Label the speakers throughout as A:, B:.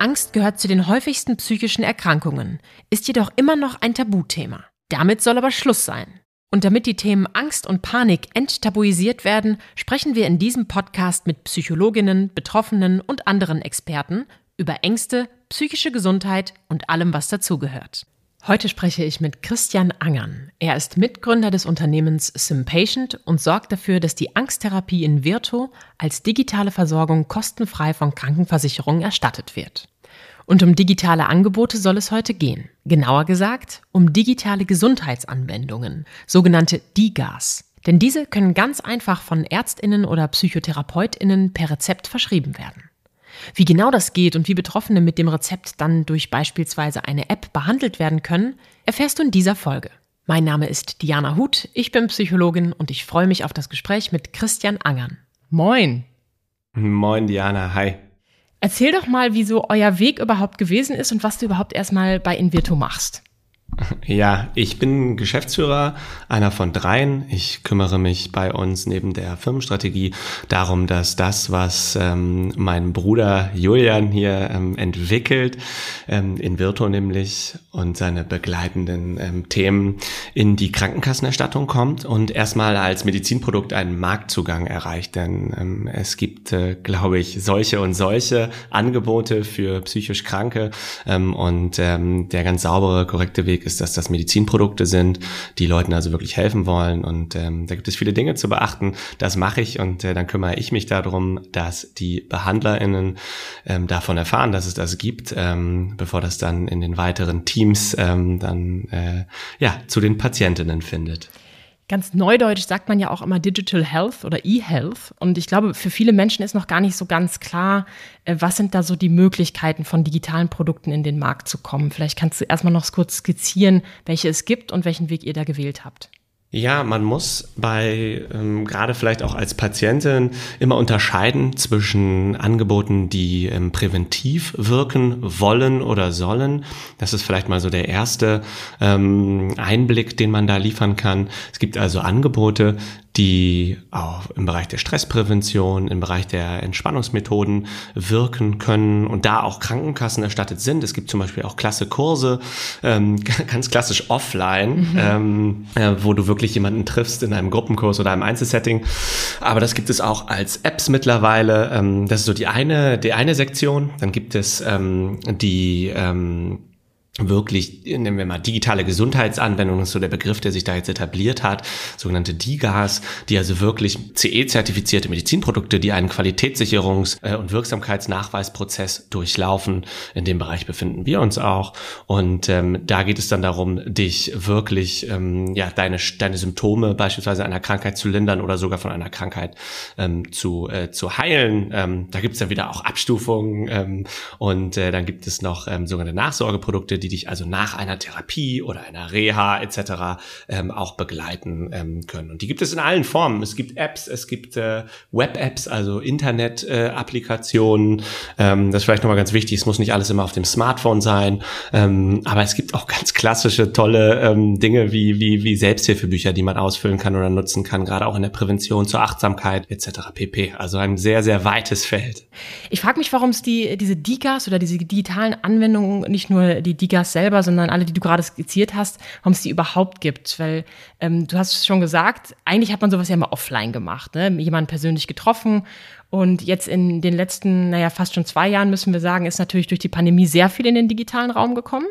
A: Angst gehört zu den häufigsten psychischen Erkrankungen, ist jedoch immer noch ein Tabuthema. Damit soll aber Schluss sein. Und damit die Themen Angst und Panik enttabuisiert werden, sprechen wir in diesem Podcast mit Psychologinnen, Betroffenen und anderen Experten über Ängste, psychische Gesundheit und allem, was dazugehört. Heute spreche ich mit Christian Angern. Er ist Mitgründer des Unternehmens SimPatient und sorgt dafür, dass die Angsttherapie in Virto als digitale Versorgung kostenfrei von Krankenversicherungen erstattet wird. Und um digitale Angebote soll es heute gehen. Genauer gesagt, um digitale Gesundheitsanwendungen, sogenannte DIGAs. Denn diese können ganz einfach von Ärztinnen oder Psychotherapeutinnen per Rezept verschrieben werden. Wie genau das geht und wie Betroffene mit dem Rezept dann durch beispielsweise eine App behandelt werden können, erfährst du in dieser Folge. Mein Name ist Diana Huth, ich bin Psychologin und ich freue mich auf das Gespräch mit Christian Angern. Moin.
B: Moin Diana, hi.
A: Erzähl doch mal, wieso euer Weg überhaupt gewesen ist und was du überhaupt erstmal bei Invirto machst.
B: Ja, ich bin Geschäftsführer, einer von dreien. Ich kümmere mich bei uns neben der Firmenstrategie darum, dass das, was ähm, mein Bruder Julian hier ähm, entwickelt, ähm, in Virtu nämlich und seine begleitenden ähm, Themen in die Krankenkassenerstattung kommt und erstmal als Medizinprodukt einen Marktzugang erreicht. Denn ähm, es gibt, äh, glaube ich, solche und solche Angebote für psychisch Kranke ähm, und der ganz saubere, korrekte Weg ist, dass das Medizinprodukte sind, die Leuten also wirklich helfen wollen. Und ähm, da gibt es viele Dinge zu beachten. Das mache ich und äh, dann kümmere ich mich darum, dass die BehandlerInnen ähm, davon erfahren, dass es das gibt, ähm, bevor das dann in den weiteren Teams ähm, dann äh, ja zu den Patientinnen findet.
A: Ganz neudeutsch sagt man ja auch immer Digital Health oder E-Health. Und ich glaube, für viele Menschen ist noch gar nicht so ganz klar, äh, was sind da so die Möglichkeiten von digitalen Produkten in den Markt zu kommen. Vielleicht kannst du erstmal noch kurz skizzieren, welche es gibt und welchen Weg ihr da gewählt habt.
B: Ja, man muss bei, ähm, gerade vielleicht auch als Patientin, immer unterscheiden zwischen Angeboten, die ähm, präventiv wirken wollen oder sollen. Das ist vielleicht mal so der erste ähm, Einblick, den man da liefern kann. Es gibt also Angebote, die auch im Bereich der Stressprävention, im Bereich der Entspannungsmethoden wirken können und da auch Krankenkassen erstattet sind. Es gibt zum Beispiel auch klasse Kurse, ähm, ganz klassisch offline, mhm. ähm, äh, wo du wirklich jemanden triffst in einem Gruppenkurs oder einem Einzelsetting. Aber das gibt es auch als Apps mittlerweile. Ähm, das ist so die eine, die eine Sektion. Dann gibt es ähm, die ähm, wirklich, nehmen wir mal digitale Gesundheitsanwendungen, ist so der Begriff, der sich da jetzt etabliert hat, sogenannte DIGAs, die also wirklich CE-zertifizierte Medizinprodukte, die einen Qualitätssicherungs- äh, und Wirksamkeitsnachweisprozess durchlaufen. In dem Bereich befinden wir uns auch. Und ähm, da geht es dann darum, dich wirklich, ähm, ja, deine, deine Symptome beispielsweise einer Krankheit zu lindern oder sogar von einer Krankheit ähm, zu, äh, zu heilen. Ähm, da gibt es dann wieder auch Abstufungen ähm, und äh, dann gibt es noch ähm, sogenannte Nachsorgeprodukte, die die dich also nach einer Therapie oder einer Reha etc. Ähm, auch begleiten ähm, können. Und die gibt es in allen Formen. Es gibt Apps, es gibt äh, Web-Apps, also Internet-Applikationen. Äh, ähm, das ist vielleicht nochmal ganz wichtig. Es muss nicht alles immer auf dem Smartphone sein. Ähm, aber es gibt auch ganz klassische, tolle ähm, Dinge wie, wie, wie Selbsthilfebücher, die man ausfüllen kann oder nutzen kann, gerade auch in der Prävention zur Achtsamkeit etc. pp. Also ein sehr, sehr weites Feld.
A: Ich frage mich, warum es die, diese DIGAs oder diese digitalen Anwendungen, nicht nur die DIGAs Digas selber, sondern alle, die du gerade skizziert hast, warum es die überhaupt gibt. Weil ähm, du hast schon gesagt, eigentlich hat man sowas ja immer offline gemacht, ne? jemanden persönlich getroffen. Und jetzt in den letzten, naja, fast schon zwei Jahren müssen wir sagen, ist natürlich durch die Pandemie sehr viel in den digitalen Raum gekommen.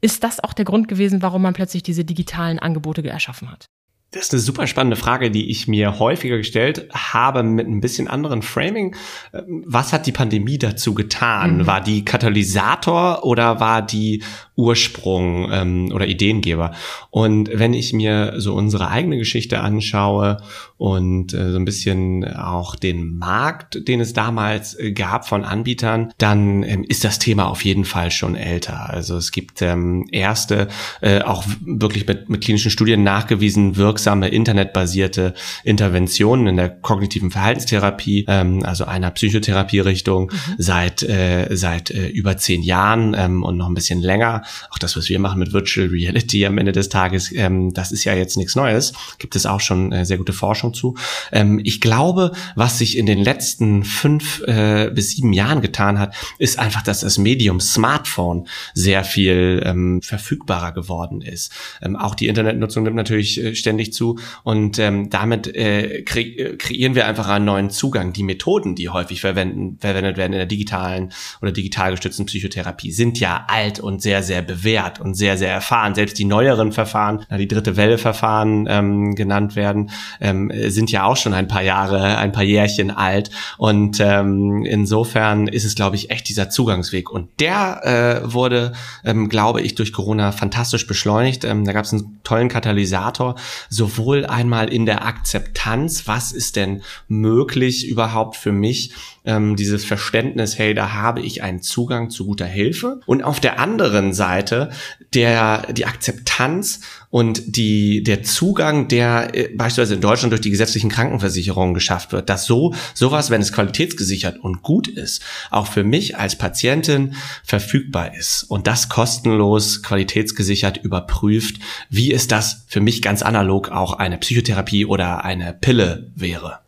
A: Ist das auch der Grund gewesen, warum man plötzlich diese digitalen Angebote erschaffen hat?
B: Das ist eine super spannende Frage, die ich mir häufiger gestellt habe mit ein bisschen anderen Framing. Was hat die Pandemie dazu getan? Mhm. War die Katalysator oder war die Ursprung ähm, oder Ideengeber. Und wenn ich mir so unsere eigene Geschichte anschaue und äh, so ein bisschen auch den Markt, den es damals äh, gab von Anbietern, dann ähm, ist das Thema auf jeden Fall schon älter. Also es gibt ähm, erste, äh, auch wirklich mit, mit klinischen Studien nachgewiesen wirksame internetbasierte Interventionen in der kognitiven Verhaltenstherapie, ähm, also einer Psychotherapierichtung mhm. seit äh, seit äh, über zehn Jahren ähm, und noch ein bisschen länger auch das, was wir machen mit Virtual Reality am Ende des Tages, ähm, das ist ja jetzt nichts Neues. Gibt es auch schon äh, sehr gute Forschung zu. Ähm, ich glaube, was sich in den letzten fünf äh, bis sieben Jahren getan hat, ist einfach, dass das Medium Smartphone sehr viel ähm, verfügbarer geworden ist. Ähm, auch die Internetnutzung nimmt natürlich äh, ständig zu und ähm, damit äh, kre äh, kreieren wir einfach einen neuen Zugang. Die Methoden, die häufig verwenden, verwendet werden in der digitalen oder digital gestützten Psychotherapie, sind ja alt und sehr, sehr bewährt und sehr, sehr erfahren. Selbst die neueren Verfahren, die dritte Welle-Verfahren ähm, genannt werden, ähm, sind ja auch schon ein paar Jahre, ein paar Jährchen alt. Und ähm, insofern ist es, glaube ich, echt dieser Zugangsweg. Und der äh, wurde, ähm, glaube ich, durch Corona fantastisch beschleunigt. Ähm, da gab es einen tollen Katalysator, sowohl einmal in der Akzeptanz, was ist denn möglich überhaupt für mich, ähm, dieses Verständnis, hey, da habe ich einen Zugang zu guter Hilfe. Und auf der anderen Seite der, die Akzeptanz und die, der Zugang, der äh, beispielsweise in Deutschland durch die gesetzlichen Krankenversicherungen geschafft wird, dass so, sowas, wenn es qualitätsgesichert und gut ist, auch für mich als Patientin verfügbar ist und das kostenlos, qualitätsgesichert überprüft, wie es das für mich ganz analog auch eine Psychotherapie oder eine Pille wäre.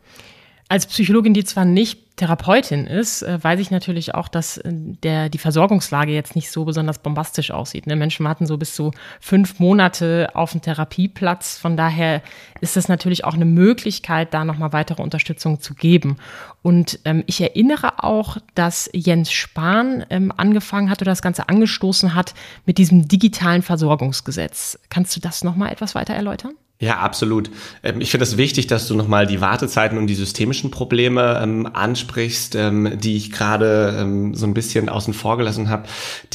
A: Als Psychologin, die zwar nicht Therapeutin ist, äh, weiß ich natürlich auch, dass äh, der, die Versorgungslage jetzt nicht so besonders bombastisch aussieht. Ne? Menschen warten so bis zu fünf Monate auf einen Therapieplatz. Von daher ist es natürlich auch eine Möglichkeit, da nochmal weitere Unterstützung zu geben. Und ähm, ich erinnere auch, dass Jens Spahn ähm, angefangen hat oder das Ganze angestoßen hat mit diesem digitalen Versorgungsgesetz. Kannst du das nochmal etwas weiter erläutern?
B: Ja, absolut. Ähm, ich finde es wichtig, dass du nochmal die Wartezeiten und die systemischen Probleme ähm, ansprichst, ähm, die ich gerade ähm, so ein bisschen außen vor gelassen habe.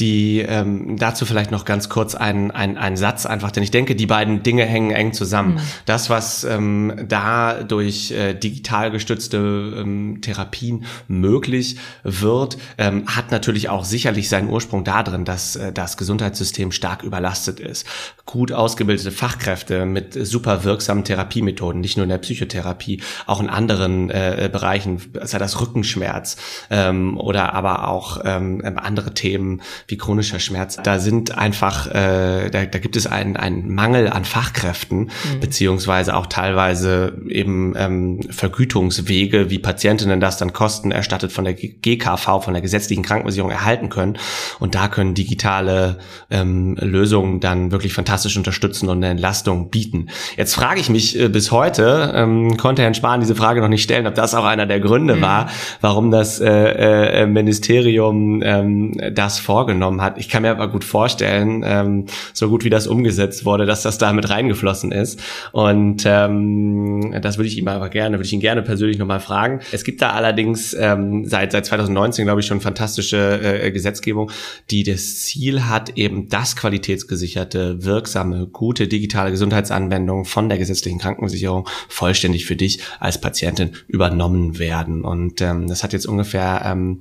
B: Die ähm, dazu vielleicht noch ganz kurz ein, ein, ein Satz einfach, denn ich denke, die beiden Dinge hängen eng zusammen. Mhm. Das, was ähm, da durch äh, digital gestützte Therapien möglich wird, hat natürlich auch sicherlich seinen Ursprung darin, dass äh, das Gesundheitssystem stark überlastet ist. Gut ausgebildete Fachkräfte mit super wirksamen Therapiemethoden, nicht nur in der Psychotherapie, auch in anderen äh, Bereichen, sei das Rückenschmerz ähm, oder aber auch ähm, andere Themen wie chronischer Schmerz. Da sind einfach, äh, da, da gibt es einen, einen Mangel an Fachkräften, mhm. beziehungsweise auch teilweise eben ähm, Vergütungswege, wie Patientinnen das dann Kosten erstattet von der GKV, von der gesetzlichen Krankenversicherung erhalten können. Und da können digitale ähm, Lösungen dann wirklich fantastisch unterstützen und eine Entlastung bieten. Jetzt frage ich mich äh, bis heute, ähm, konnte Herrn Spahn diese Frage noch nicht stellen, ob das auch einer der Gründe mhm. war, warum das äh, äh, Ministerium ähm, das vorgenommen hat. Ich kann mir aber gut vorstellen, ähm, so gut wie das umgesetzt wurde, dass das da mit reingeflossen ist. Und ähm, das würde ich ihm aber gerne, würde ich ihn gerne persönlich nochmal fragen. Es gibt da allerdings ähm, seit seit 2019, glaube ich, schon fantastische äh, Gesetzgebung, die das Ziel hat, eben das qualitätsgesicherte, wirksame, gute digitale Gesundheitsanwendung Anwendungen von der gesetzlichen Krankenversicherung vollständig für dich als Patientin übernommen werden. Und ähm, das hat jetzt ungefähr ähm,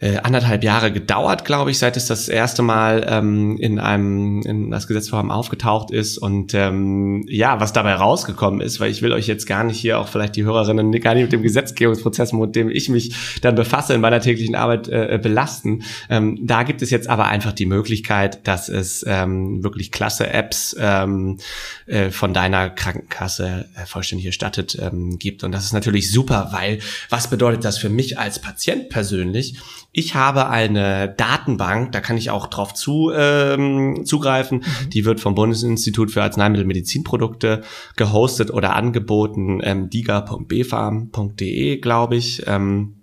B: äh, anderthalb Jahre gedauert, glaube ich, seit es das erste Mal ähm, in einem in das Gesetzvorhaben aufgetaucht ist und ähm, ja, was dabei rausgekommen ist, weil ich will euch jetzt gar nicht hier auch vielleicht die Hörerinnen gar nicht mit dem Gesetzgebungsprozess, mit dem ich mich dann befasse in meiner täglichen Arbeit äh, belasten. Ähm, da gibt es jetzt aber einfach die Möglichkeit, dass es ähm, wirklich klasse Apps ähm, äh, von deiner Krankenkasse äh, vollständig erstattet ähm, gibt und das ist natürlich super, weil was bedeutet das für mich als Patient persönlich? Ich habe eine Datenbank, da kann ich auch drauf zu, ähm, zugreifen. Mhm. Die wird vom Bundesinstitut für Arzneimittelmedizinprodukte gehostet oder angeboten, ähm, diga.bfarm.de, glaube ich. Ähm,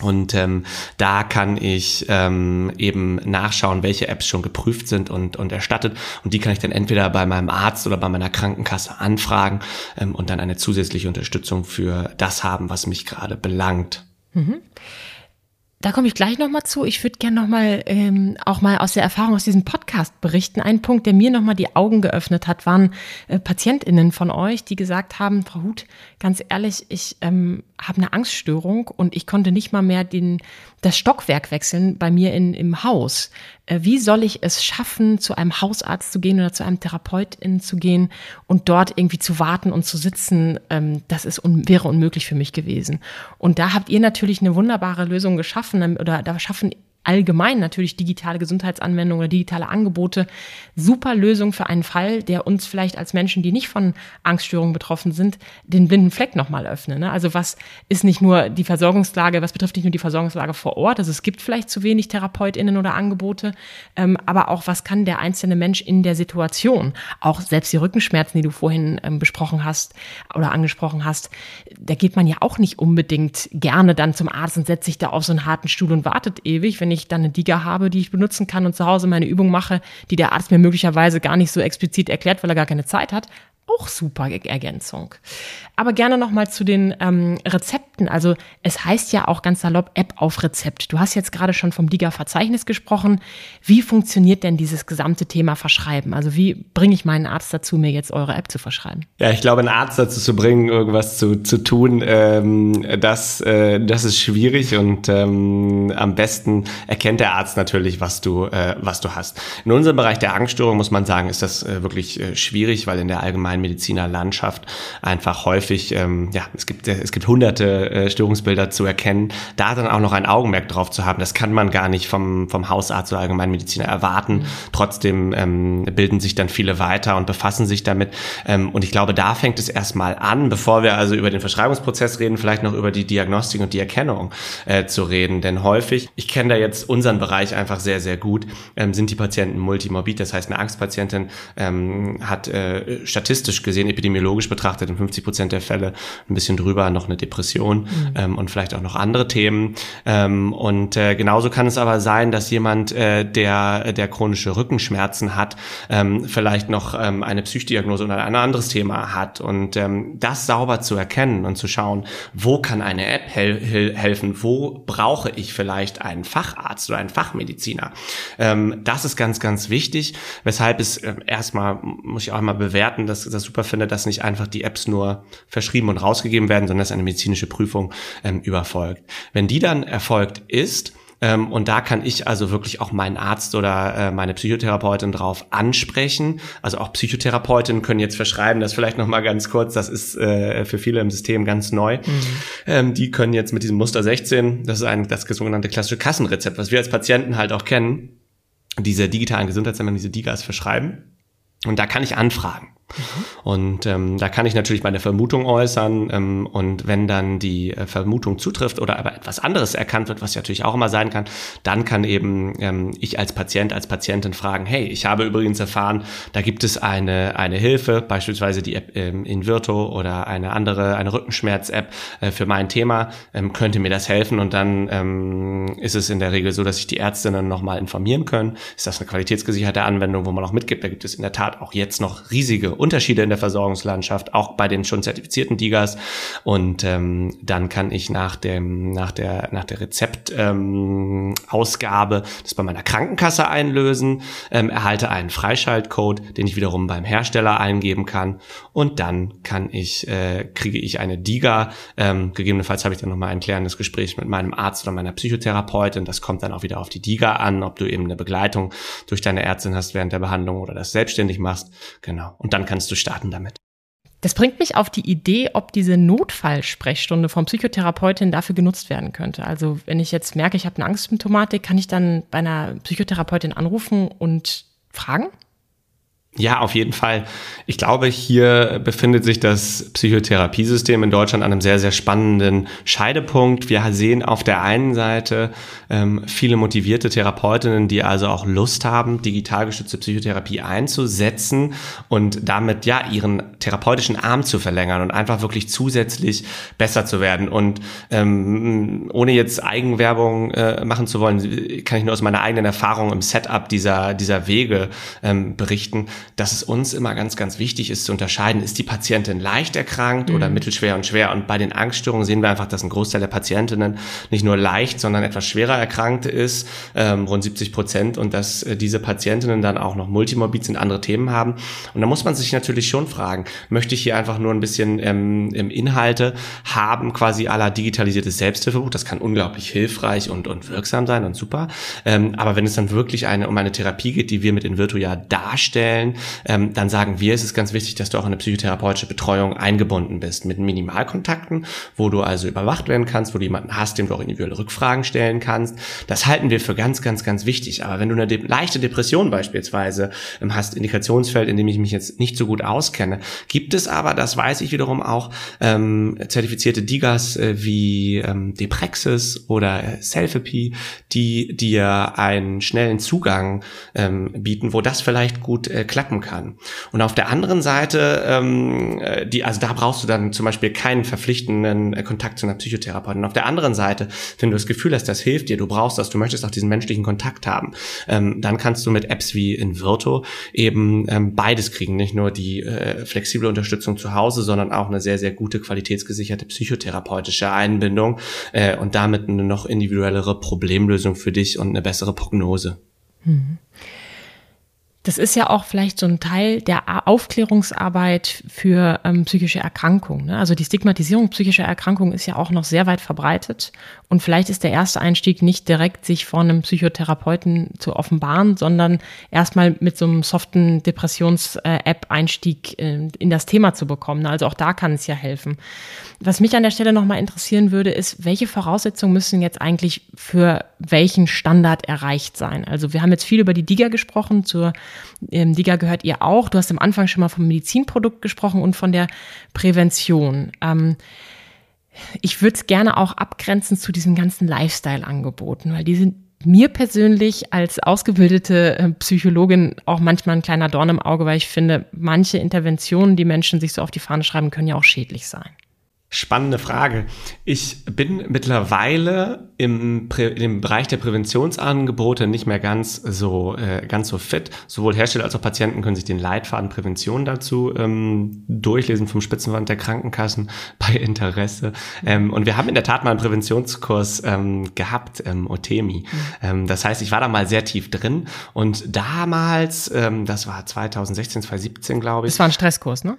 B: und ähm, da kann ich ähm, eben nachschauen, welche Apps schon geprüft sind und, und erstattet. Und die kann ich dann entweder bei meinem Arzt oder bei meiner Krankenkasse anfragen ähm, und dann eine zusätzliche Unterstützung für das haben, was mich gerade belangt. Mhm.
A: Da komme ich gleich nochmal zu. Ich würde gerne nochmal ähm, auch mal aus der Erfahrung aus diesem Podcast berichten. Ein Punkt, der mir nochmal die Augen geöffnet hat, waren äh, PatientInnen von euch, die gesagt haben, Frau Huth, ganz ehrlich, ich ähm, habe eine Angststörung und ich konnte nicht mal mehr den, das Stockwerk wechseln bei mir in, im Haus. Äh, wie soll ich es schaffen, zu einem Hausarzt zu gehen oder zu einem Therapeutin zu gehen und dort irgendwie zu warten und zu sitzen? Ähm, das ist un wäre unmöglich für mich gewesen. Und da habt ihr natürlich eine wunderbare Lösung geschaffen oder da schaffen allgemein natürlich digitale Gesundheitsanwendungen oder digitale Angebote super Lösung für einen Fall, der uns vielleicht als Menschen, die nicht von Angststörungen betroffen sind, den blinden Fleck nochmal öffnen. Ne? Also was ist nicht nur die Versorgungslage, was betrifft nicht nur die Versorgungslage vor Ort, also es gibt vielleicht zu wenig TherapeutInnen oder Angebote, ähm, aber auch was kann der einzelne Mensch in der Situation, auch selbst die Rückenschmerzen, die du vorhin ähm, besprochen hast oder angesprochen hast, da geht man ja auch nicht unbedingt gerne dann zum Arzt und setzt sich da auf so einen harten Stuhl und wartet ewig, wenn ich ich dann eine Diga habe, die ich benutzen kann und zu Hause meine Übung mache, die der Arzt mir möglicherweise gar nicht so explizit erklärt, weil er gar keine Zeit hat, auch super Ergänzung. Aber gerne nochmal zu den ähm, Rezepten. Also es heißt ja auch ganz salopp App auf Rezept. Du hast jetzt gerade schon vom DIGA-Verzeichnis gesprochen. Wie funktioniert denn dieses gesamte Thema Verschreiben? Also wie bringe ich meinen Arzt dazu, mir jetzt eure App zu verschreiben?
B: Ja, ich glaube, einen Arzt dazu zu bringen, irgendwas zu, zu tun, ähm, das, äh, das ist schwierig und ähm, am besten erkennt der Arzt natürlich, was du, äh, was du hast. In unserem Bereich der Angststörung muss man sagen, ist das äh, wirklich äh, schwierig, weil in der allgemeinen Medizinerlandschaft einfach häufig, ähm, ja, es gibt, es gibt hunderte äh, Störungsbilder zu erkennen. Da dann auch noch ein Augenmerk drauf zu haben, das kann man gar nicht vom, vom Hausarzt oder Allgemeinmediziner erwarten. Mhm. Trotzdem ähm, bilden sich dann viele weiter und befassen sich damit. Ähm, und ich glaube, da fängt es erstmal an, bevor wir also über den Verschreibungsprozess reden, vielleicht noch über die Diagnostik und die Erkennung äh, zu reden. Denn häufig, ich kenne da jetzt unseren Bereich einfach sehr, sehr gut, ähm, sind die Patienten multimorbid. Das heißt, eine Angstpatientin ähm, hat äh, statistisch statistisch gesehen, epidemiologisch betrachtet, in 50 Prozent der Fälle ein bisschen drüber noch eine Depression mhm. ähm, und vielleicht auch noch andere Themen. Ähm, und äh, genauso kann es aber sein, dass jemand, äh, der, der chronische Rückenschmerzen hat, ähm, vielleicht noch ähm, eine Psychdiagnose oder ein anderes Thema hat. Und ähm, das sauber zu erkennen und zu schauen, wo kann eine App hel helfen, wo brauche ich vielleicht einen Facharzt oder einen Fachmediziner. Ähm, das ist ganz, ganz wichtig, weshalb es äh, erstmal, muss ich auch mal bewerten, dass das super finde, dass nicht einfach die Apps nur verschrieben und rausgegeben werden, sondern dass eine medizinische Prüfung ähm, überfolgt. Wenn die dann erfolgt ist, ähm, und da kann ich also wirklich auch meinen Arzt oder äh, meine Psychotherapeutin drauf ansprechen. Also auch Psychotherapeutinnen können jetzt verschreiben, das vielleicht noch mal ganz kurz, das ist äh, für viele im System ganz neu. Mhm. Ähm, die können jetzt mit diesem Muster 16, das ist ein das sogenannte klassische Kassenrezept, was wir als Patienten halt auch kennen, diese digitalen Gesundheitsämter, diese DIGAs verschreiben. Und da kann ich anfragen. Und ähm, da kann ich natürlich meine Vermutung äußern. Ähm, und wenn dann die äh, Vermutung zutrifft oder aber etwas anderes erkannt wird, was ja natürlich auch immer sein kann, dann kann eben ähm, ich als Patient, als Patientin fragen, hey, ich habe übrigens erfahren, da gibt es eine, eine Hilfe, beispielsweise die App ähm, Invirto oder eine andere, eine Rückenschmerz-App äh, für mein Thema, ähm, könnte mir das helfen. Und dann ähm, ist es in der Regel so, dass sich die Ärztinnen nochmal informieren können. Ist das eine qualitätsgesicherte Anwendung, wo man auch mitgibt? Da gibt es in der Tat auch jetzt noch riesige Unterschiede in der Versorgungslandschaft, auch bei den schon zertifizierten Digas. Und ähm, dann kann ich nach dem nach der nach der Rezeptausgabe ähm, das bei meiner Krankenkasse einlösen, ähm, erhalte einen Freischaltcode, den ich wiederum beim Hersteller eingeben kann und dann kann ich äh, kriege ich eine Diga. Ähm, gegebenenfalls habe ich dann noch mal ein klärendes Gespräch mit meinem Arzt oder meiner Psychotherapeutin. Das kommt dann auch wieder auf die Diga an, ob du eben eine Begleitung durch deine Ärztin hast während der Behandlung oder das selbstständig machst. Genau. Und dann kannst du starten damit.
A: Das bringt mich auf die Idee, ob diese Notfallsprechstunde vom Psychotherapeutin dafür genutzt werden könnte. Also wenn ich jetzt merke, ich habe eine Angstsymptomatik, kann ich dann bei einer Psychotherapeutin anrufen und fragen?
B: Ja, auf jeden Fall. Ich glaube, hier befindet sich das Psychotherapiesystem in Deutschland an einem sehr, sehr spannenden Scheidepunkt. Wir sehen auf der einen Seite ähm, viele motivierte Therapeutinnen, die also auch Lust haben, digital gestützte Psychotherapie einzusetzen und damit ja ihren therapeutischen Arm zu verlängern und einfach wirklich zusätzlich besser zu werden. Und ähm, ohne jetzt Eigenwerbung äh, machen zu wollen, kann ich nur aus meiner eigenen Erfahrung im Setup dieser, dieser Wege ähm, berichten dass es uns immer ganz, ganz wichtig ist zu unterscheiden, ist die Patientin leicht erkrankt mhm. oder mittelschwer und schwer. Und bei den Angststörungen sehen wir einfach, dass ein Großteil der Patientinnen nicht nur leicht, sondern etwas schwerer erkrankt ist, ähm, rund 70 Prozent, und dass äh, diese Patientinnen dann auch noch multimorbid sind, andere Themen haben. Und da muss man sich natürlich schon fragen, möchte ich hier einfach nur ein bisschen ähm, Inhalte haben, quasi aller digitalisiertes Selbsthilfebuch, das kann unglaublich hilfreich und, und wirksam sein und super. Ähm, aber wenn es dann wirklich eine, um eine Therapie geht, die wir mit Invirtu ja darstellen, ähm, dann sagen wir, es ist ganz wichtig, dass du auch in eine psychotherapeutische Betreuung eingebunden bist mit Minimalkontakten, wo du also überwacht werden kannst, wo du jemanden hast, dem du auch individuelle Rückfragen stellen kannst. Das halten wir für ganz, ganz, ganz wichtig. Aber wenn du eine de leichte Depression beispielsweise ähm, hast, Indikationsfeld, in dem ich mich jetzt nicht so gut auskenne, gibt es aber, das weiß ich wiederum auch, ähm, zertifizierte Digas äh, wie ähm, Deprexis oder äh, Selfie, die dir einen schnellen Zugang ähm, bieten, wo das vielleicht gut äh, klappen kann. Und auf der anderen Seite, ähm, äh, die, also da brauchst du dann zum Beispiel keinen verpflichtenden äh, Kontakt zu einer Psychotherapeutin. Auf der anderen Seite, wenn du das Gefühl hast, das hilft dir, du brauchst das, du möchtest auch diesen menschlichen Kontakt haben, ähm, dann kannst du mit Apps wie Invirto eben ähm, beides kriegen. Nicht nur die äh, flexible Unterstützung zu Hause, sondern auch eine sehr, sehr gute qualitätsgesicherte psychotherapeutische Einbindung äh, und damit eine noch individuellere Problemlösung für dich und eine bessere Prognose. Mhm.
A: Das ist ja auch vielleicht so ein Teil der Aufklärungsarbeit für ähm, psychische Erkrankungen. Ne? Also die Stigmatisierung psychischer Erkrankungen ist ja auch noch sehr weit verbreitet. Und vielleicht ist der erste Einstieg nicht direkt, sich vor einem Psychotherapeuten zu offenbaren, sondern erstmal mit so einem soften Depressions-App-Einstieg äh, in das Thema zu bekommen. Also auch da kann es ja helfen. Was mich an der Stelle nochmal interessieren würde, ist, welche Voraussetzungen müssen jetzt eigentlich für welchen Standard erreicht sein? Also wir haben jetzt viel über die DIGA gesprochen, zur ähm, DIGA gehört ihr auch. Du hast am Anfang schon mal vom Medizinprodukt gesprochen und von der Prävention. Ähm, ich würde es gerne auch abgrenzen zu diesen ganzen Lifestyle-Angeboten, weil die sind mir persönlich als ausgebildete äh, Psychologin auch manchmal ein kleiner Dorn im Auge, weil ich finde, manche Interventionen, die Menschen sich so auf die Fahne schreiben, können ja auch schädlich sein.
B: Spannende Frage. Ich bin mittlerweile im, im Bereich der Präventionsangebote nicht mehr ganz so äh, ganz so fit. Sowohl Hersteller als auch Patienten können sich den Leitfaden Prävention dazu ähm, durchlesen vom Spitzenwand der Krankenkassen bei Interesse. Ähm, und wir haben in der Tat mal einen Präventionskurs ähm, gehabt, ähm, Otemi. Mhm. Ähm, das heißt, ich war da mal sehr tief drin und damals, ähm, das war 2016, 2017, glaube ich.
A: Das war ein Stresskurs, ne?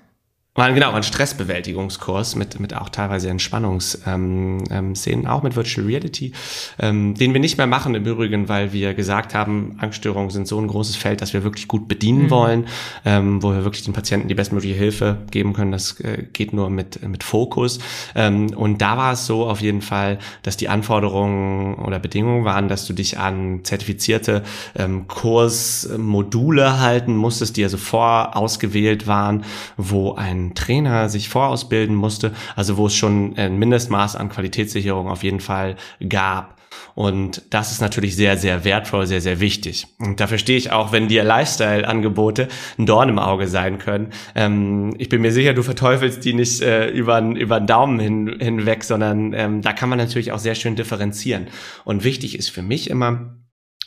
B: War, genau, ein Stressbewältigungskurs mit, mit auch teilweise Entspannungsszenen, ähm, ähm, auch mit Virtual Reality, ähm, den wir nicht mehr machen im Übrigen, weil wir gesagt haben, Angststörungen sind so ein großes Feld, dass wir wirklich gut bedienen mhm. wollen, ähm, wo wir wirklich den Patienten die bestmögliche Hilfe geben können. Das äh, geht nur mit, mit Fokus. Ähm, und da war es so auf jeden Fall, dass die Anforderungen oder Bedingungen waren, dass du dich an zertifizierte ähm, Kursmodule halten musstest, die also vorausgewählt waren, wo ein Trainer sich vorausbilden musste, also wo es schon ein Mindestmaß an Qualitätssicherung auf jeden Fall gab. Und das ist natürlich sehr, sehr wertvoll, sehr, sehr wichtig. Und da verstehe ich auch, wenn dir Lifestyle-Angebote ein Dorn im Auge sein können. Ähm, ich bin mir sicher, du verteufelst die nicht äh, über, über den Daumen hin, hinweg, sondern ähm, da kann man natürlich auch sehr schön differenzieren. Und wichtig ist für mich immer,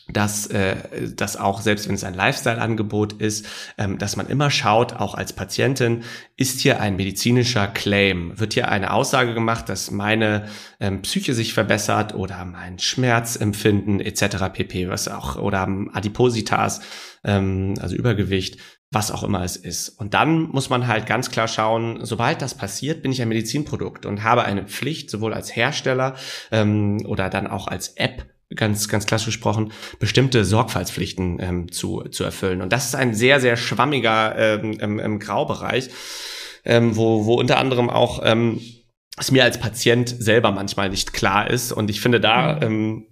B: dass äh, dass auch selbst wenn es ein Lifestyle-Angebot ist, ähm, dass man immer schaut, auch als Patientin, ist hier ein medizinischer Claim, wird hier eine Aussage gemacht, dass meine ähm, Psyche sich verbessert oder mein Schmerzempfinden etc. pp. Was auch oder Adipositas, ähm, also Übergewicht, was auch immer es ist. Und dann muss man halt ganz klar schauen, sobald das passiert, bin ich ein Medizinprodukt und habe eine Pflicht, sowohl als Hersteller ähm, oder dann auch als App ganz, ganz klassisch gesprochen, bestimmte Sorgfaltspflichten ähm, zu, zu erfüllen. Und das ist ein sehr, sehr schwammiger ähm, ähm, ähm, Graubereich, ähm, wo, wo unter anderem auch ähm, es mir als Patient selber manchmal nicht klar ist. Und ich finde, da mhm. ähm,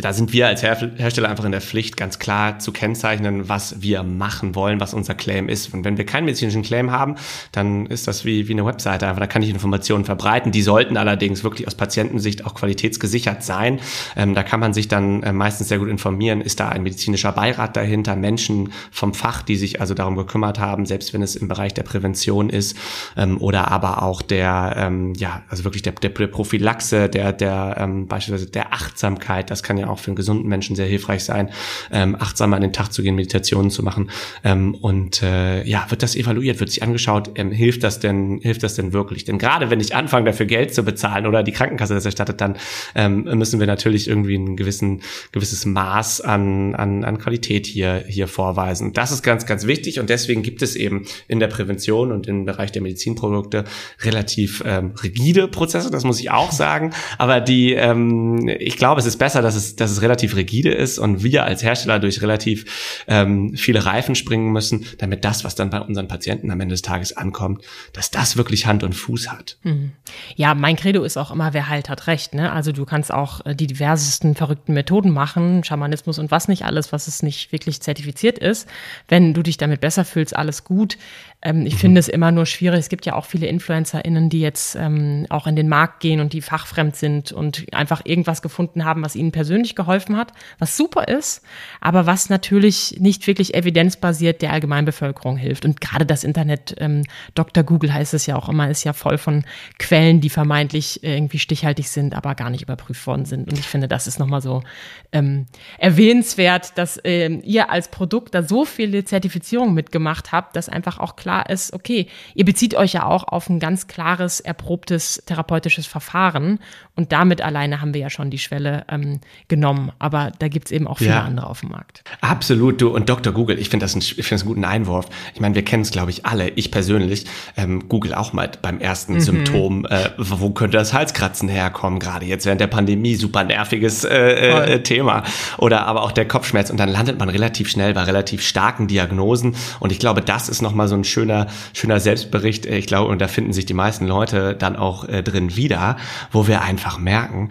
B: da sind wir als Hersteller einfach in der Pflicht, ganz klar zu kennzeichnen, was wir machen wollen, was unser Claim ist. Und wenn wir keinen medizinischen Claim haben, dann ist das wie, wie eine Webseite. Einfach, da kann ich Informationen verbreiten. Die sollten allerdings wirklich aus Patientensicht auch qualitätsgesichert sein. Ähm, da kann man sich dann äh, meistens sehr gut informieren. Ist da ein medizinischer Beirat dahinter? Menschen vom Fach, die sich also darum gekümmert haben, selbst wenn es im Bereich der Prävention ist, ähm, oder aber auch der, ähm, ja, also wirklich der, der Prophylaxe, der, der, ähm, beispielsweise der Achtsamkeit. Das kann ja auch für einen gesunden Menschen sehr hilfreich sein, ähm, achtsamer an den Tag zu gehen, Meditationen zu machen. Ähm, und äh, ja, wird das evaluiert, wird sich angeschaut, ähm, hilft das denn, hilft das denn wirklich? Denn gerade wenn ich anfange, dafür Geld zu bezahlen oder die Krankenkasse das erstattet, dann ähm, müssen wir natürlich irgendwie ein gewissen, gewisses Maß an, an, an Qualität hier, hier vorweisen. Das ist ganz, ganz wichtig und deswegen gibt es eben in der Prävention und im Bereich der Medizinprodukte relativ ähm, rigide Prozesse, das muss ich auch sagen. Aber die, ähm, ich glaube, es ist besser, dass es, dass es relativ rigide ist und wir als Hersteller durch relativ ähm, viele Reifen springen müssen, damit das, was dann bei unseren Patienten am Ende des Tages ankommt, dass das wirklich Hand und Fuß hat. Mhm.
A: Ja, mein Credo ist auch immer, wer halt hat recht. Ne? Also du kannst auch äh, die diversesten verrückten Methoden machen, Schamanismus und was nicht alles, was es nicht wirklich zertifiziert ist. Wenn du dich damit besser fühlst, alles gut. Ähm, ich mhm. finde es immer nur schwierig. Es gibt ja auch viele InfluencerInnen, die jetzt ähm, auch in den Markt gehen und die fachfremd sind und einfach irgendwas gefunden haben, was ihnen persönlich geholfen hat, was super ist, aber was natürlich nicht wirklich evidenzbasiert der Allgemeinbevölkerung hilft. Und gerade das Internet, ähm, Dr. Google heißt es ja auch immer, ist ja voll von Quellen, die vermeintlich irgendwie stichhaltig sind, aber gar nicht überprüft worden sind. Und ich finde, das ist nochmal so ähm, erwähnenswert, dass ähm, ihr als Produkt da so viele Zertifizierungen mitgemacht habt, dass einfach auch klar klar ist, okay, ihr bezieht euch ja auch auf ein ganz klares, erprobtes therapeutisches Verfahren und damit alleine haben wir ja schon die Schwelle ähm, genommen. Aber da gibt es eben auch viele ja. andere auf dem Markt.
B: Absolut, du und Dr. Google, ich finde das, ein, ich find das einen guten Einwurf. Ich meine, wir kennen es, glaube ich, alle. Ich persönlich, ähm, Google auch mal beim ersten mhm. Symptom, äh, wo könnte das Halskratzen herkommen, gerade jetzt während der Pandemie, super nerviges äh, äh, Thema. Oder aber auch der Kopfschmerz. Und dann landet man relativ schnell bei relativ starken Diagnosen. Und ich glaube, das ist nochmal so ein schöner, schöner Selbstbericht. Ich glaube, und da finden sich die meisten Leute dann auch äh, drin wieder, wo wir einfach merken,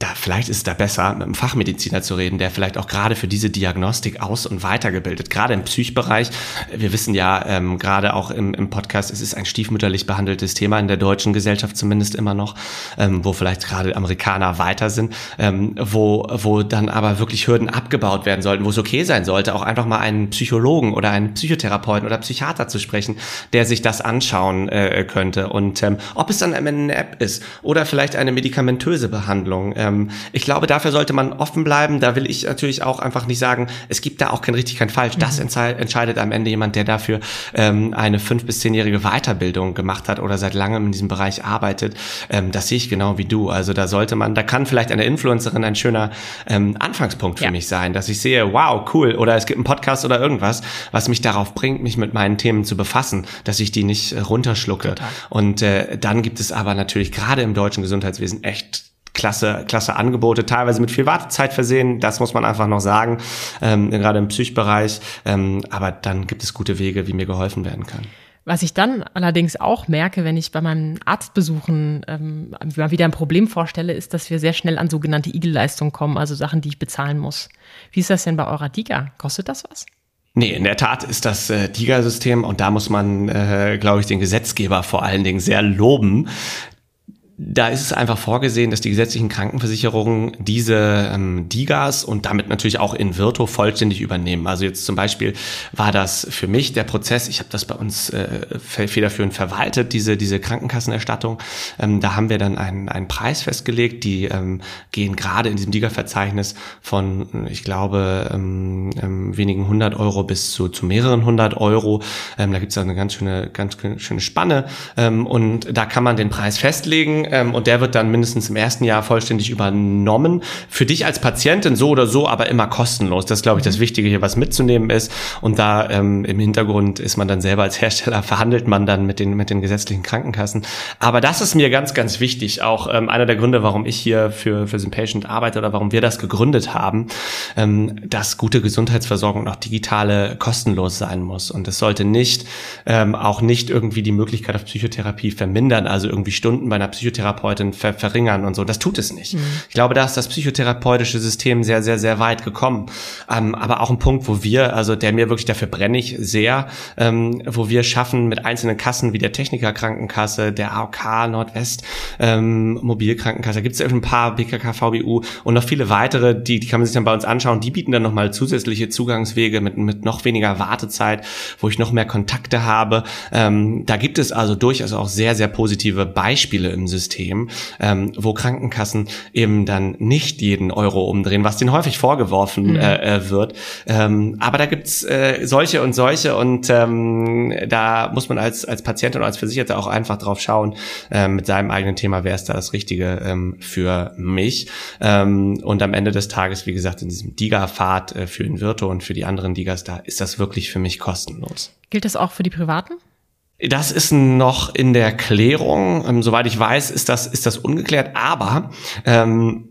B: da vielleicht ist es da besser, mit einem Fachmediziner zu reden, der vielleicht auch gerade für diese Diagnostik aus- und weitergebildet, gerade im Psychbereich. Wir wissen ja ähm, gerade auch im, im Podcast, es ist ein stiefmütterlich behandeltes Thema in der deutschen Gesellschaft zumindest immer noch, ähm, wo vielleicht gerade Amerikaner weiter sind, ähm, wo, wo dann aber wirklich Hürden abgebaut werden sollten, wo es okay sein sollte, auch einfach mal einen Psychologen oder einen Psychotherapeuten oder Psychiater zu sprechen, der sich das anschauen äh, könnte. Und ähm, ob es dann eine App ist oder vielleicht eine medikamentöse Behandlung, äh, ähm, ich glaube, dafür sollte man offen bleiben. Da will ich natürlich auch einfach nicht sagen, es gibt da auch kein richtig, kein falsch. Das mhm. entscheidet am Ende jemand, der dafür ähm, eine fünf- bis zehnjährige Weiterbildung gemacht hat oder seit langem in diesem Bereich arbeitet. Ähm, das sehe ich genau wie du. Also da sollte man, da kann vielleicht eine Influencerin ein schöner ähm, Anfangspunkt für ja. mich sein, dass ich sehe, wow, cool, oder es gibt einen Podcast oder irgendwas, was mich darauf bringt, mich mit meinen Themen zu befassen, dass ich die nicht äh, runterschlucke. Total. Und äh, dann gibt es aber natürlich gerade im deutschen Gesundheitswesen echt klasse, klasse Angebote, teilweise mit viel Wartezeit versehen, das muss man einfach noch sagen, ähm, gerade im Psychbereich. Ähm, aber dann gibt es gute Wege, wie mir geholfen werden kann.
A: Was ich dann allerdings auch merke, wenn ich bei meinen Arztbesuchen ähm, mal wieder ein Problem vorstelle, ist, dass wir sehr schnell an sogenannte Igelleistungen kommen, also Sachen, die ich bezahlen muss. Wie ist das denn bei eurer Diga? Kostet das was?
B: Nee, in der Tat ist das äh, Tiger-System und da muss man, äh, glaube ich, den Gesetzgeber vor allen Dingen sehr loben, da ist es einfach vorgesehen, dass die gesetzlichen Krankenversicherungen diese ähm, DIGAs und damit natürlich auch in Virto vollständig übernehmen. Also jetzt zum Beispiel war das für mich der Prozess, ich habe das bei uns äh, federführend verwaltet, diese, diese Krankenkassenerstattung. Ähm, da haben wir dann einen, einen Preis festgelegt, die ähm, gehen gerade in diesem DIGA-Verzeichnis von, ich glaube, ähm, ähm, wenigen hundert Euro bis zu, zu mehreren hundert Euro. Ähm, da gibt es eine ganz schöne, ganz schöne Spanne ähm, und da kann man den Preis festlegen ähm, und der wird dann mindestens im ersten Jahr vollständig übernommen. Für dich als Patientin so oder so, aber immer kostenlos. Das ist, glaube ich, das mhm. Wichtige hier, was mitzunehmen ist. Und da ähm, im Hintergrund ist man dann selber als Hersteller, verhandelt man dann mit den, mit den gesetzlichen Krankenkassen. Aber das ist mir ganz, ganz wichtig. Auch ähm, einer der Gründe, warum ich hier für, für Patient arbeite oder warum wir das gegründet haben, ähm, dass gute Gesundheitsversorgung auch digitale kostenlos sein muss. Und es sollte nicht, ähm, auch nicht irgendwie die Möglichkeit auf Psychotherapie vermindern, also irgendwie Stunden bei einer Psychotherapie Psychotherapeutin ver verringern und so. Das tut es nicht. Mhm. Ich glaube, da ist das psychotherapeutische System sehr, sehr, sehr weit gekommen. Ähm, aber auch ein Punkt, wo wir, also der mir wirklich dafür brenne ich sehr, ähm, wo wir schaffen mit einzelnen Kassen wie der Techniker Krankenkasse, der AOK Nordwest ähm, Mobilkrankenkasse, gibt es ein paar BKK, VBU und noch viele weitere, die, die kann man sich dann bei uns anschauen. Die bieten dann nochmal zusätzliche Zugangswege mit, mit noch weniger Wartezeit, wo ich noch mehr Kontakte habe. Ähm, da gibt es also durchaus auch sehr, sehr positive Beispiele im System System, ähm, wo Krankenkassen eben dann nicht jeden Euro umdrehen, was denen häufig vorgeworfen mhm. äh, äh, wird. Ähm, aber da gibt's äh, solche und solche und ähm, da muss man als, als Patient und als Versicherter auch einfach drauf schauen, äh, mit seinem eigenen Thema, wer ist da das Richtige ähm, für mich. Ähm, und am Ende des Tages, wie gesagt, in diesem DIGA-Pfad äh, für Invirto und für die anderen DIGAs, da ist das wirklich für mich kostenlos.
A: Gilt das auch für die Privaten?
B: Das ist noch in der Klärung. Ähm, soweit ich weiß, ist das, ist das ungeklärt. Aber ähm,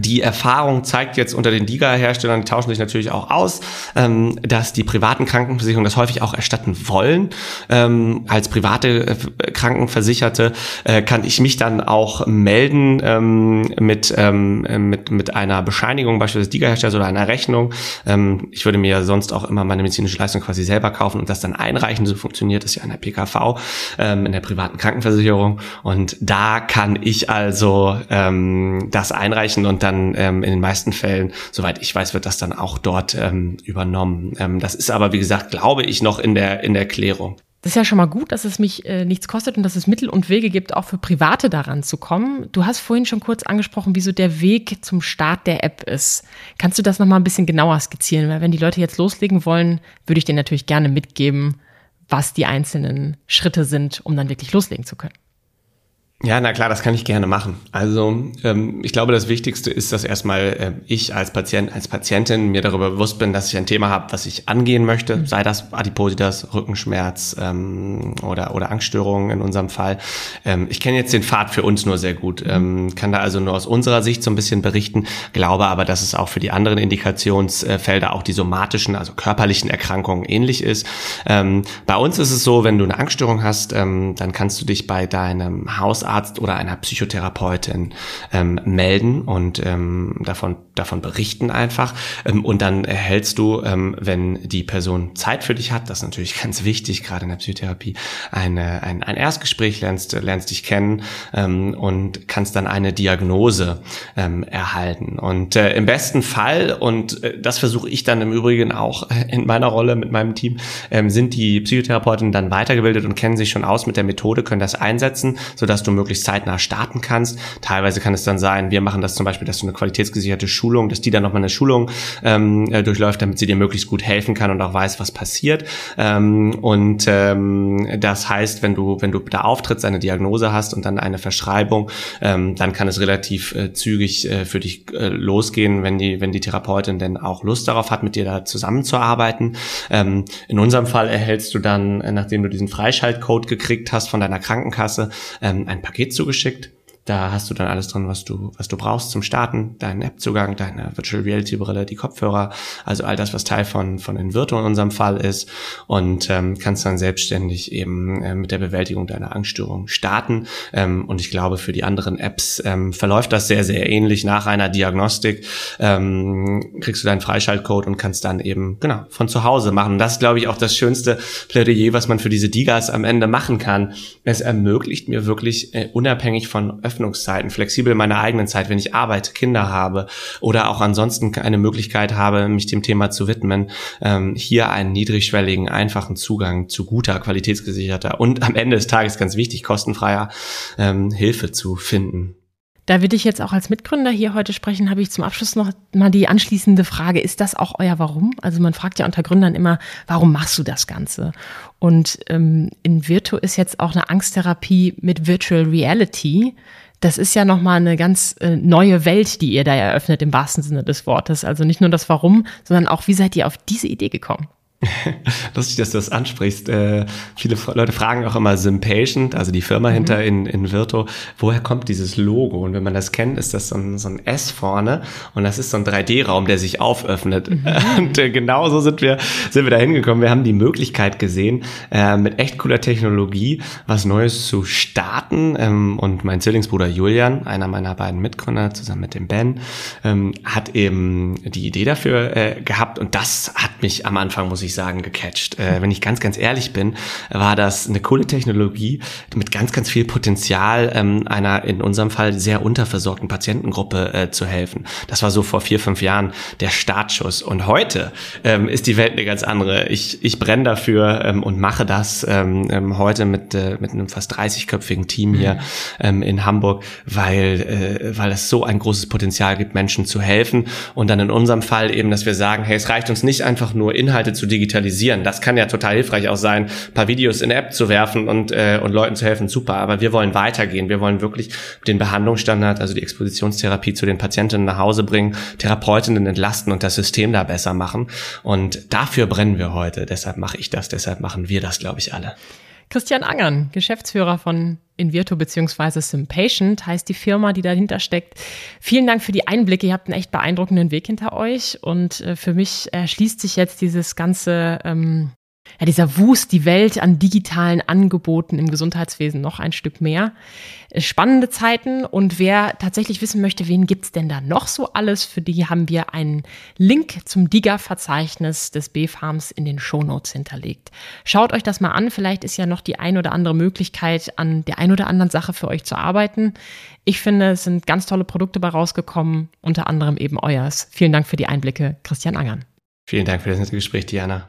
B: die Erfahrung zeigt jetzt unter den Liga-Herstellern, die tauschen sich natürlich auch aus, ähm, dass die privaten Krankenversicherungen das häufig auch erstatten wollen. Ähm, als private äh, Krankenversicherte äh, kann ich mich dann auch melden ähm, mit, mit, mit einer Bescheinigung, beispielsweise Liga-Hersteller oder einer Rechnung. Ich würde mir sonst auch immer meine medizinische Leistung quasi selber kaufen und das dann einreichen. So funktioniert das ja in der PKV, in der privaten Krankenversicherung. Und da kann ich also das einreichen und dann ähm, in den meisten Fällen, soweit ich weiß, wird das dann auch dort ähm, übernommen. Ähm, das ist aber, wie gesagt, glaube ich, noch in der, in der Klärung.
A: Das ist ja schon mal gut, dass es mich äh, nichts kostet und dass es Mittel und Wege gibt, auch für Private daran zu kommen. Du hast vorhin schon kurz angesprochen, wie so der Weg zum Start der App ist. Kannst du das nochmal ein bisschen genauer skizzieren? Weil wenn die Leute jetzt loslegen wollen, würde ich dir natürlich gerne mitgeben, was die einzelnen Schritte sind, um dann wirklich loslegen zu können.
B: Ja, na klar, das kann ich gerne machen. Also ähm, ich glaube, das Wichtigste ist, dass erstmal äh, ich als Patient, als Patientin mir darüber bewusst bin, dass ich ein Thema habe, was ich angehen möchte, mhm. sei das Adipositas, Rückenschmerz ähm, oder, oder Angststörungen in unserem Fall. Ähm, ich kenne jetzt den Pfad für uns nur sehr gut, mhm. ähm, kann da also nur aus unserer Sicht so ein bisschen berichten, glaube aber, dass es auch für die anderen Indikationsfelder, auch die somatischen, also körperlichen Erkrankungen ähnlich ist. Ähm, bei uns ist es so, wenn du eine Angststörung hast, ähm, dann kannst du dich bei deinem Haus Hausarzt oder einer Psychotherapeutin ähm, melden und ähm, davon, davon berichten einfach. Ähm, und dann erhältst du, ähm, wenn die Person Zeit für dich hat, das ist natürlich ganz wichtig, gerade in der Psychotherapie, eine, ein, ein Erstgespräch, lernst, lernst dich kennen ähm, und kannst dann eine Diagnose ähm, erhalten. Und äh, im besten Fall, und äh, das versuche ich dann im Übrigen auch in meiner Rolle mit meinem Team, ähm, sind die Psychotherapeuten dann weitergebildet und kennen sich schon aus mit der Methode, können das einsetzen, sodass du möglichst zeitnah starten kannst. Teilweise kann es dann sein, wir machen das zum Beispiel, dass du eine qualitätsgesicherte Schulung, dass die dann nochmal eine Schulung ähm, äh, durchläuft, damit sie dir möglichst gut helfen kann und auch weiß, was passiert. Ähm, und ähm, das heißt, wenn du, wenn du da auftrittst, eine Diagnose hast und dann eine Verschreibung, ähm, dann kann es relativ äh, zügig äh, für dich äh, losgehen, wenn die, wenn die Therapeutin denn auch Lust darauf hat, mit dir da zusammenzuarbeiten. Ähm, in unserem Fall erhältst du dann, äh, nachdem du diesen Freischaltcode gekriegt hast von deiner Krankenkasse, ähm, ein Paket zugeschickt da hast du dann alles drin, was du, was du brauchst zum Starten, deinen App-Zugang, deine Virtual Reality Brille, die Kopfhörer, also all das, was Teil von, von Invirto in unserem Fall ist und ähm, kannst dann selbstständig eben äh, mit der Bewältigung deiner Angststörung starten. Ähm, und ich glaube, für die anderen Apps ähm, verläuft das sehr, sehr ähnlich. Nach einer Diagnostik ähm, kriegst du deinen Freischaltcode und kannst dann eben, genau, von zu Hause machen. das ist, glaube ich, auch das schönste Plädoyer, was man für diese Digas am Ende machen kann. Es ermöglicht mir wirklich äh, unabhängig von Öffentlichkeit Öffnungszeiten, flexibel in meiner eigenen Zeit, wenn ich arbeite, Kinder habe oder auch ansonsten eine Möglichkeit habe, mich dem Thema zu widmen, ähm, hier einen niedrigschwelligen, einfachen Zugang zu guter, qualitätsgesicherter und am Ende des Tages ganz wichtig, kostenfreier ähm, Hilfe zu finden.
A: Da wir dich jetzt auch als Mitgründer hier heute sprechen, habe ich zum Abschluss noch mal die anschließende Frage. Ist das auch euer Warum? Also man fragt ja unter Gründern immer, warum machst du das Ganze? Und ähm, in Virtu ist jetzt auch eine Angsttherapie mit Virtual Reality das ist ja nochmal eine ganz äh, neue Welt, die ihr da eröffnet im wahrsten Sinne des Wortes. Also nicht nur das Warum, sondern auch, wie seid ihr auf diese Idee gekommen?
B: Lustig, dass du das ansprichst. Äh, viele Leute fragen auch immer Simpatient, also die Firma mhm. hinter in, in Virto, woher kommt dieses Logo? Und wenn man das kennt, ist das so ein, so ein S vorne und das ist so ein 3D-Raum, der sich auföffnet. Mhm. Und äh, genau so sind wir, sind wir da hingekommen. Wir haben die Möglichkeit gesehen, äh, mit echt cooler Technologie was Neues zu starten. Ähm, und mein Zwillingsbruder Julian, einer meiner beiden Mitgründer, zusammen mit dem Ben, ähm, hat eben die Idee dafür äh, gehabt und das hat mich am Anfang, muss ich ich sagen, gecatcht. Äh, wenn ich ganz, ganz ehrlich bin, war das eine coole Technologie mit ganz, ganz viel Potenzial, ähm, einer in unserem Fall sehr unterversorgten Patientengruppe äh, zu helfen. Das war so vor vier, fünf Jahren der Startschuss. Und heute ähm, ist die Welt eine ganz andere. Ich, ich brenne dafür ähm, und mache das ähm, ähm heute mit, äh, mit einem fast 30-köpfigen Team hier mhm. ähm, in Hamburg, weil, äh, weil es so ein großes Potenzial gibt, Menschen zu helfen. Und dann in unserem Fall eben, dass wir sagen, hey, es reicht uns nicht einfach nur Inhalte zu digitalisieren. Das kann ja total hilfreich auch sein, ein paar Videos in App zu werfen und, äh, und Leuten zu helfen. Super. Aber wir wollen weitergehen. Wir wollen wirklich den Behandlungsstandard, also die Expositionstherapie zu den Patientinnen nach Hause bringen, Therapeutinnen entlasten und das System da besser machen. Und dafür brennen wir heute. Deshalb mache ich das. Deshalb machen wir das, glaube ich, alle.
A: Christian Angern, Geschäftsführer von Invirto bzw. Simpatient heißt die Firma, die dahinter steckt. Vielen Dank für die Einblicke. Ihr habt einen echt beeindruckenden Weg hinter euch und äh, für mich erschließt sich jetzt dieses ganze ähm, ja, dieser Wust, die Welt an digitalen Angeboten im Gesundheitswesen noch ein Stück mehr. Äh, spannende Zeiten und wer tatsächlich wissen möchte, wen gibt's denn da noch so alles, für die haben wir einen Link zum DIGA-Verzeichnis des B-Farms in den Shownotes hinterlegt. Schaut euch das mal an, vielleicht ist ja noch die ein oder andere Möglichkeit, an der ein oder anderen Sache für euch zu arbeiten. Ich finde, es sind ganz tolle Produkte bei rausgekommen, unter anderem eben euers. Vielen Dank für die Einblicke, Christian Angern.
B: Vielen Dank für das Gespräch, Diana.